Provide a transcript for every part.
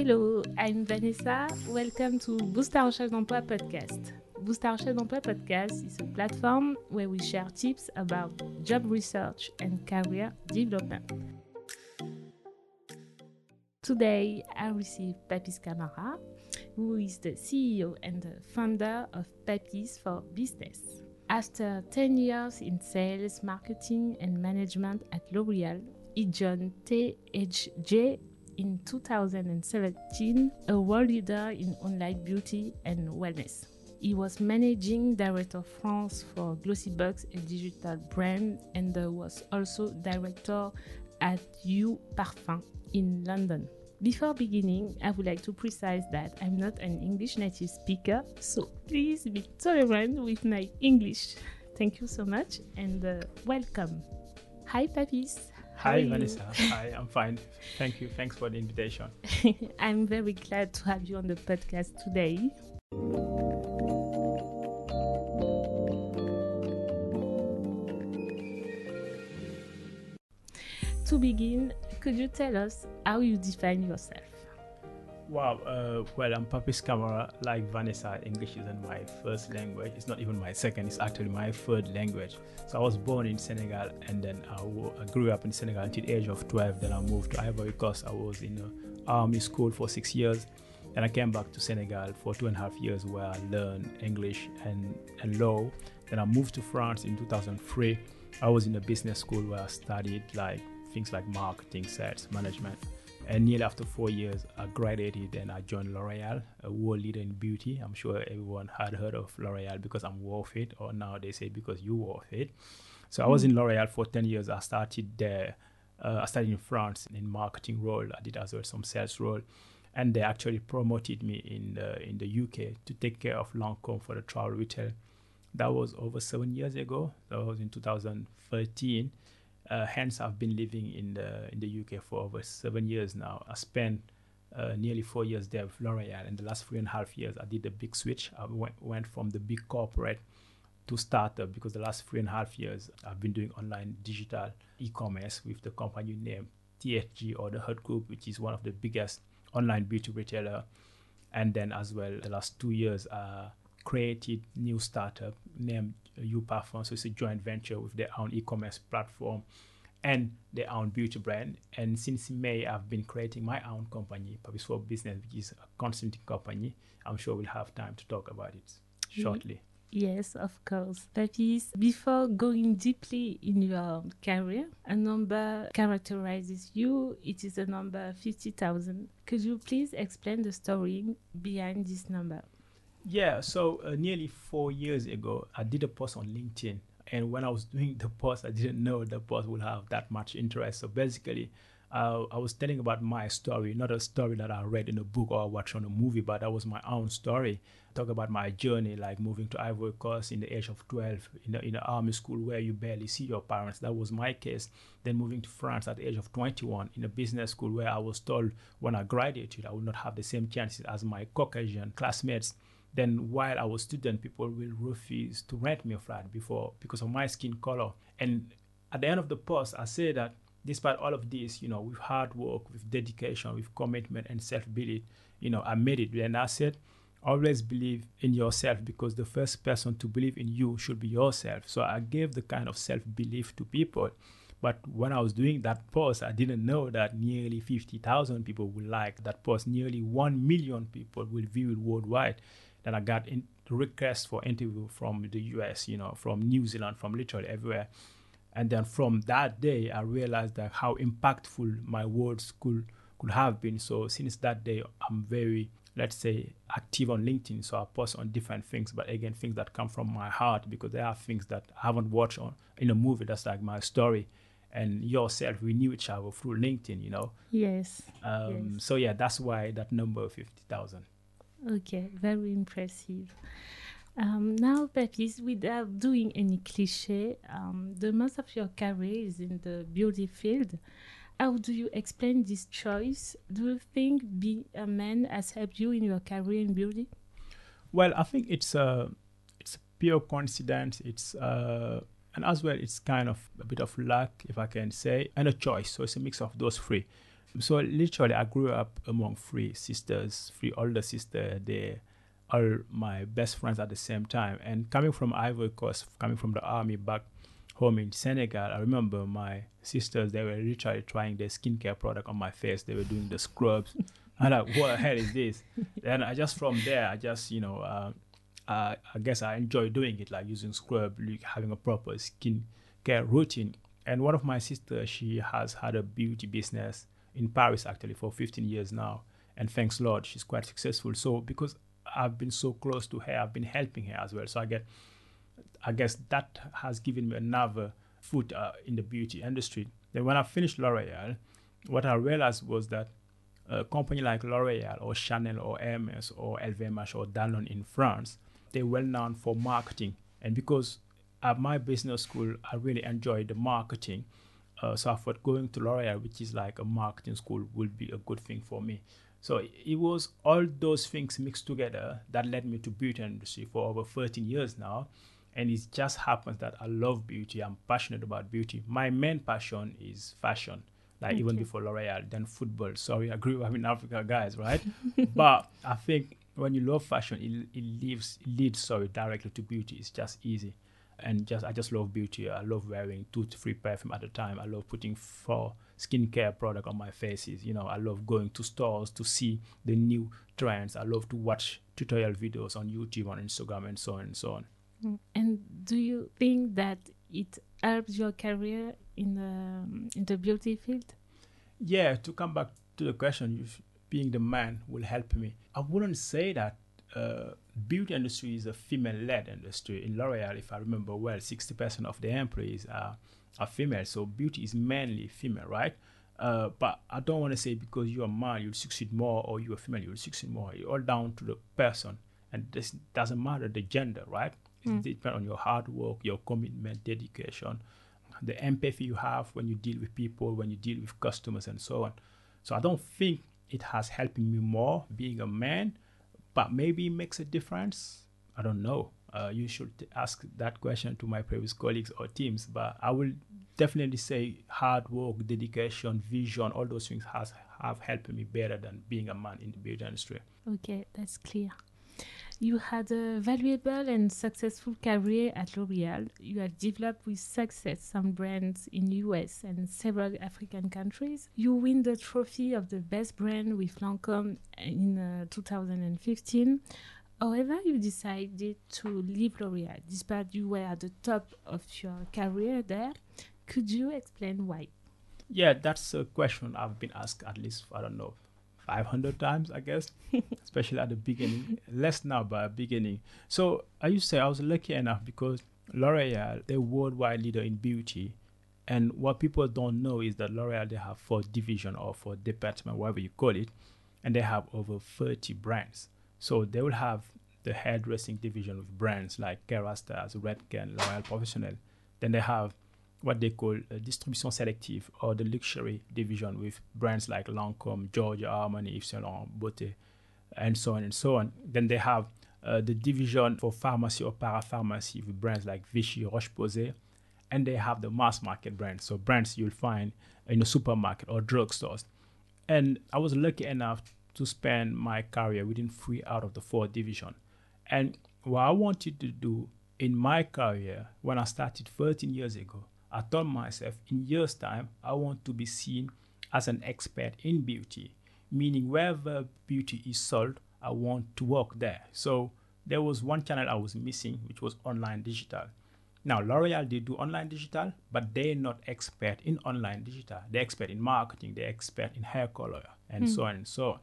Hello, I'm Vanessa. Welcome to Boost ta recherche d'emploi podcast. Boost ta recherche d'emploi podcast is a platform where we share tips about job research and career development. Today, I receive Papis Camara, who is the CEO and the founder of Papis for Business. After 10 years in sales, marketing, and management at L'Oreal, he joined THJ in 2017, a world leader in online beauty and wellness. He was managing director of France for Glossybox, a digital brand, and was also director at You Parfum in London. Before beginning, I would like to precise that I'm not an English native speaker, so please be tolerant with my English. Thank you so much and uh, welcome. Hi, Papis. Hi, Vanessa. Hi, I'm fine. Thank you. Thanks for the invitation. I'm very glad to have you on the podcast today. To begin, could you tell us how you define yourself? Wow, uh, well, I'm Papis Camara. Like Vanessa, English isn't my first language. It's not even my second, it's actually my third language. So I was born in Senegal and then I, w- I grew up in Senegal until the age of 12. Then I moved to Ivory Coast. I was in an army school for six years. Then I came back to Senegal for two and a half years where I learned English and, and law. Then I moved to France in 2003. I was in a business school where I studied like things like marketing, sales, management. And nearly after four years, I graduated and I joined L'Oreal, a world leader in beauty. I'm sure everyone had heard of L'Oreal because I'm worth it, or now they say because you worth it. So I was in L'Oreal for 10 years. I started there. Uh, I started in France in marketing role. I did as well some sales role. And they actually promoted me in the, in the UK to take care of Lancome for the travel retail. That was over seven years ago. That was in 2013. Uh, hence, I've been living in the in the UK for over seven years now. I spent uh, nearly four years there with L'Oreal, and the last three and a half years, I did a big switch. I went, went from the big corporate to startup because the last three and a half years, I've been doing online digital e-commerce with the company named THG or the Hut Group, which is one of the biggest online beauty retailer. And then as well, the last two years, uh, created new startup named You Parfum. So it's a joint venture with their own e-commerce platform and their own beauty brand. And since May, I've been creating my own company, Papis for Business, which is a consulting company. I'm sure we'll have time to talk about it shortly. Yes, of course. Papis, before going deeply in your career, a number characterizes you. It is a number 50,000. Could you please explain the story behind this number? Yeah, so uh, nearly four years ago, I did a post on LinkedIn. And when I was doing the post, I didn't know the post would have that much interest. So basically, uh, I was telling about my story, not a story that I read in a book or watched on a movie, but that was my own story. Talk about my journey, like moving to Ivory Coast in the age of 12 in the, in army school where you barely see your parents. That was my case. Then moving to France at the age of 21 in a business school where I was told when I graduated, I would not have the same chances as my Caucasian classmates then while I was student, people will refuse to rent me a flat before because of my skin color. And at the end of the post, I say that despite all of this, you know, with hard work, with dedication, with commitment and self-belief, you know, I made it. And I said, always believe in yourself because the first person to believe in you should be yourself. So I gave the kind of self-belief to people. But when I was doing that post, I didn't know that nearly 50,000 people will like that post. Nearly 1 million people will view it worldwide then I got in requests for interview from the US, you know, from New Zealand, from literally everywhere. And then from that day, I realized that how impactful my words could could have been. So since that day, I'm very, let's say, active on LinkedIn. So I post on different things, but again, things that come from my heart because there are things that I haven't watched on in a movie. That's like my story. And yourself, we knew each other through LinkedIn, you know. Yes. Um, yes. So yeah, that's why that number fifty thousand. Okay, very impressive. Um, now, Papis, without doing any cliche, um, the most of your career is in the beauty field. How do you explain this choice? Do you think being a man has helped you in your career in beauty? Well, I think it's a it's a pure coincidence. It's uh, and as well, it's kind of a bit of luck, if I can say, and a choice. So it's a mix of those three. So literally, I grew up among three sisters, three older sisters. They are my best friends at the same time. And coming from Ivory Coast, coming from the army back home in Senegal, I remember my sisters, they were literally trying their skincare product on my face. They were doing the scrubs. I'm like, what the hell is this? and I just from there, I just, you know, uh, uh, I guess I enjoy doing it, like using scrub, like having a proper skincare routine. And one of my sisters, she has had a beauty business in Paris actually for 15 years now. And thanks Lord, she's quite successful. So because I've been so close to her, I've been helping her as well. So I get, I guess that has given me another foot uh, in the beauty industry. Then when I finished L'Oreal, what I realized was that a company like L'Oreal or Chanel or Hermes or LVMH or Danone in France, they're well known for marketing. And because at my business school, I really enjoyed the marketing. Uh, so I thought going to L'Oreal, which is like a marketing school, would be a good thing for me. So it was all those things mixed together that led me to beauty industry for over 13 years now. And it just happens that I love beauty. I'm passionate about beauty. My main passion is fashion, like okay. even before L'Oreal, then football. Sorry, I grew up in Africa, guys, right? but I think when you love fashion, it, it leaves it leads sorry directly to beauty. It's just easy and just I just love beauty. I love wearing two to three perfume at a time. I love putting four skincare product on my faces. You know, I love going to stores to see the new trends. I love to watch tutorial videos on YouTube, on Instagram, and so on and so on. Mm. And do you think that it helps your career in the in the beauty field? Yeah. To come back to the question, being the man will help me. I wouldn't say that uh, beauty industry is a female-led industry. In L'Oreal, if I remember well, 60% of the employees are, are female. So beauty is mainly female, right? Uh, but I don't want to say because you're a man, you'll succeed more, or you're a female, you'll succeed more. It's all down to the person. And this doesn't matter the gender, right? Mm. It depends on your hard work, your commitment, dedication, the empathy you have when you deal with people, when you deal with customers, and so on. So I don't think it has helped me more being a man but maybe it makes a difference. I don't know. Uh, you should ask that question to my previous colleagues or teams. But I will definitely say hard work, dedication, vision, all those things has have helped me better than being a man in the beauty industry. Okay, that's clear. You had a valuable and successful career at L'Oreal. You have developed with success some brands in the US and several African countries. You win the trophy of the best brand with Lancome in uh, 2015. However, you decided to leave L'Oreal despite you were at the top of your career there. Could you explain why? Yeah, that's a question I've been asked at least, I don't know, 500 times, I guess, especially at the beginning. Less now, but beginning. So I used to say I was lucky enough because L'Oreal, they're worldwide leader in beauty. And what people don't know is that L'Oreal, they have four division or four department, whatever you call it, and they have over 30 brands. So they will have the hairdressing division with brands like Kérastase, Redken, L'Oréal Professionnel. Then they have what they call a distribution selective or the luxury division with brands like Lancome, Giorgio Armani, Yves Saint Laurent, Beauté, and so on and so on. Then they have uh, the division for pharmacy or parapharmacy with brands like Vichy, Roche-Posay, and they have the mass market brands, so brands you'll find in a supermarket or drugstores. And I was lucky enough to spend my career within three out of the four division. And what I wanted to do in my career when I started 13 years ago I told myself in years' time, I want to be seen as an expert in beauty, meaning wherever beauty is sold, I want to work there. So there was one channel I was missing, which was online digital. Now, L'Oreal, they do online digital, but they're not expert in online digital. They're expert in marketing, they're expert in hair color, and mm. so on and so on.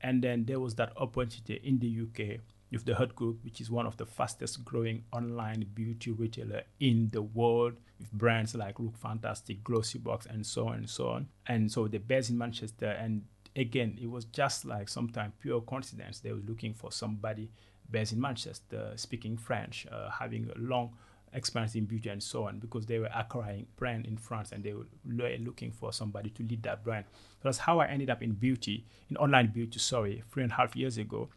And then there was that opportunity in the UK with the Hut Group, which is one of the fastest growing online beauty retailer in the world, with brands like Look Fantastic, Glossybox, and so on and so on. And so they're based in Manchester. And again, it was just like sometimes pure coincidence. They were looking for somebody based in Manchester, speaking French, uh, having a long experience in beauty and so on, because they were acquiring brand in France and they were looking for somebody to lead that brand. So that's how I ended up in beauty, in online beauty, sorry, three and a half years ago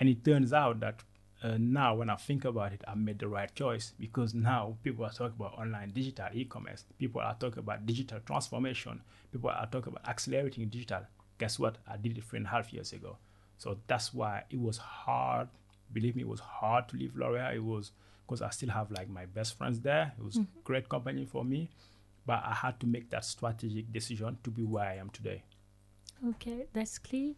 and it turns out that uh, now when I think about it, I made the right choice because now people are talking about online digital e-commerce. People are talking about digital transformation. People are talking about accelerating digital. Guess what? I did it three and a half years ago. So that's why it was hard. Believe me, it was hard to leave L'Oreal. It was because I still have like my best friends there. It was mm-hmm. great company for me, but I had to make that strategic decision to be where I am today. Okay, that's clear.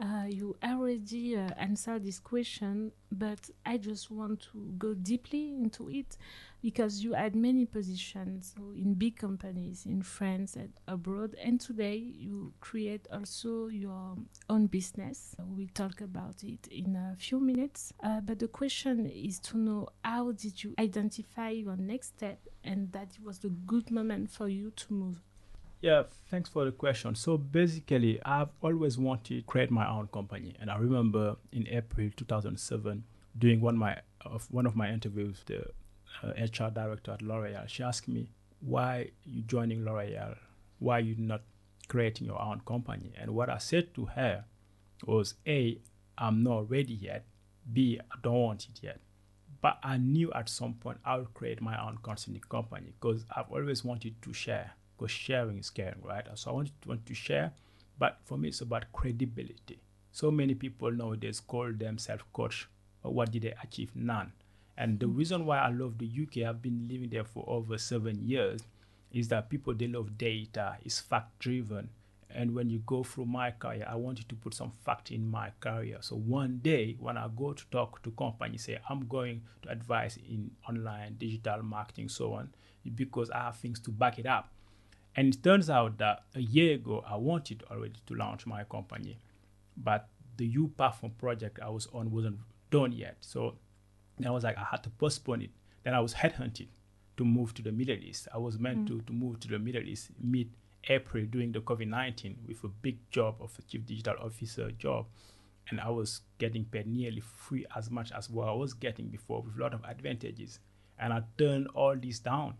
Uh, you already uh, answered this question, but I just want to go deeply into it because you had many positions so in big companies in France and abroad, and today you create also your own business. We'll talk about it in a few minutes. Uh, but the question is to know how did you identify your next step and that it was the good moment for you to move yeah, thanks for the question. So basically, I've always wanted to create my own company, and I remember in April 2007 doing one of my of one of my interviews, the uh, HR director at L'Oreal. She asked me, "Why you joining L'Oreal? Why you not creating your own company?" And what I said to her was, "A, I'm not ready yet. B, I don't want it yet." But I knew at some point I would create my own consulting company because I've always wanted to share because sharing is caring, right? So I want to, want to share, but for me, it's about credibility. So many people nowadays call themselves coach, but what did they achieve? None. And the mm. reason why I love the UK, I've been living there for over seven years, is that people they love data, it's fact driven. And when you go through my career, I want you to put some fact in my career. So one day when I go to talk to companies, say I'm going to advise in online digital marketing, so on, because I have things to back it up. And it turns out that a year ago, I wanted already to launch my company, but the U platform project I was on wasn't done yet. So I was like, I had to postpone it. Then I was headhunted to move to the Middle East. I was meant mm. to, to move to the Middle East mid April during the COVID 19 with a big job of a chief digital officer job. And I was getting paid nearly free as much as what I was getting before with a lot of advantages. And I turned all this down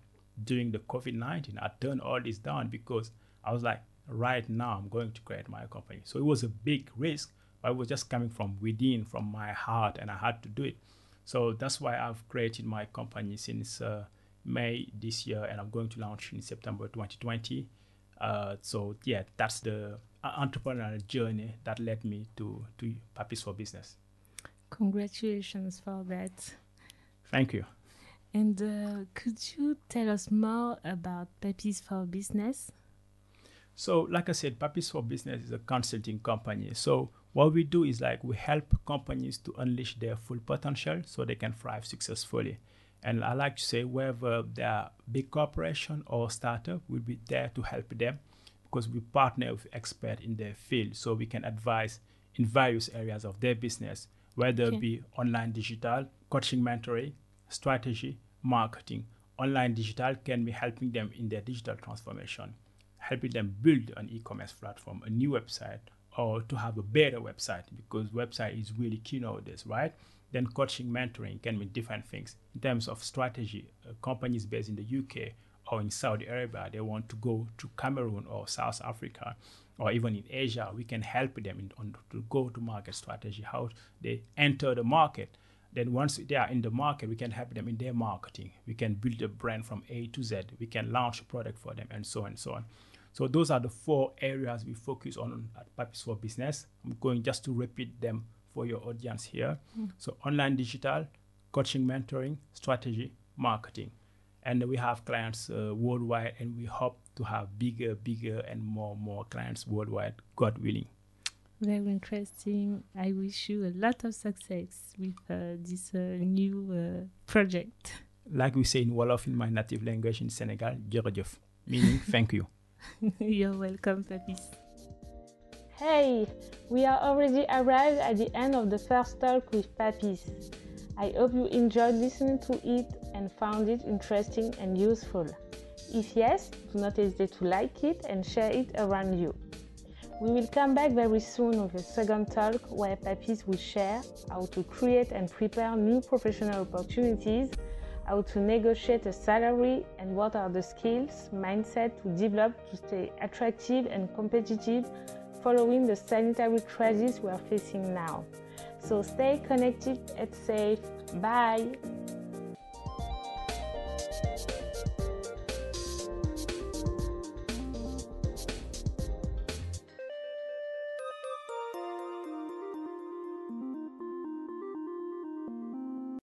during the COVID 19. I turned all this down because I was like, right now, I'm going to create my company. So it was a big risk, but it was just coming from within, from my heart, and I had to do it. So that's why I've created my company since uh, May this year, and I'm going to launch in September 2020. Uh, so yeah, that's the uh, entrepreneurial journey that led me to to Papis for Business. Congratulations for that. Thank you. And uh, could you tell us more about Papis for Business? So, like I said, Papis for Business is a consulting company. So, what we do is like we help companies to unleash their full potential so they can thrive successfully. And I like to say, whether they're big corporation or startup, we'll be there to help them because we partner with experts in their field so we can advise in various areas of their business, whether okay. it be online digital, coaching mentoring, strategy, marketing, online digital can be helping them in their digital transformation, helping them build an e-commerce platform, a new website, or to have a better website because website is really key nowadays, right? Then coaching, mentoring can mean different things. In terms of strategy, uh, companies based in the UK or in Saudi Arabia, they want to go to Cameroon or South Africa or even in Asia, we can help them in, on to go to market strategy, how they enter the market then once they are in the market, we can help them in their marketing. We can build a brand from A to Z. We can launch a product for them and so on and so on. So those are the four areas we focus on at Papis for Business. I'm going just to repeat them for your audience here. Mm. So online digital, coaching, mentoring, strategy, marketing. And we have clients uh, worldwide and we hope to have bigger, bigger and more, more clients worldwide, God willing. Very interesting. I wish you a lot of success with uh, this uh, new uh, project. Like we say in Wolof in my native language in Senegal, jërëjëf, meaning thank you. You're welcome, Papis. Hey, we are already arrived at the end of the first talk with Papis. I hope you enjoyed listening to it and found it interesting and useful. If yes, do not hesitate to like it and share it around you. We will come back very soon with a second talk where Papis will share how to create and prepare new professional opportunities, how to negotiate a salary, and what are the skills, mindset to develop to stay attractive and competitive following the sanitary crisis we are facing now. So stay connected and safe. Bye.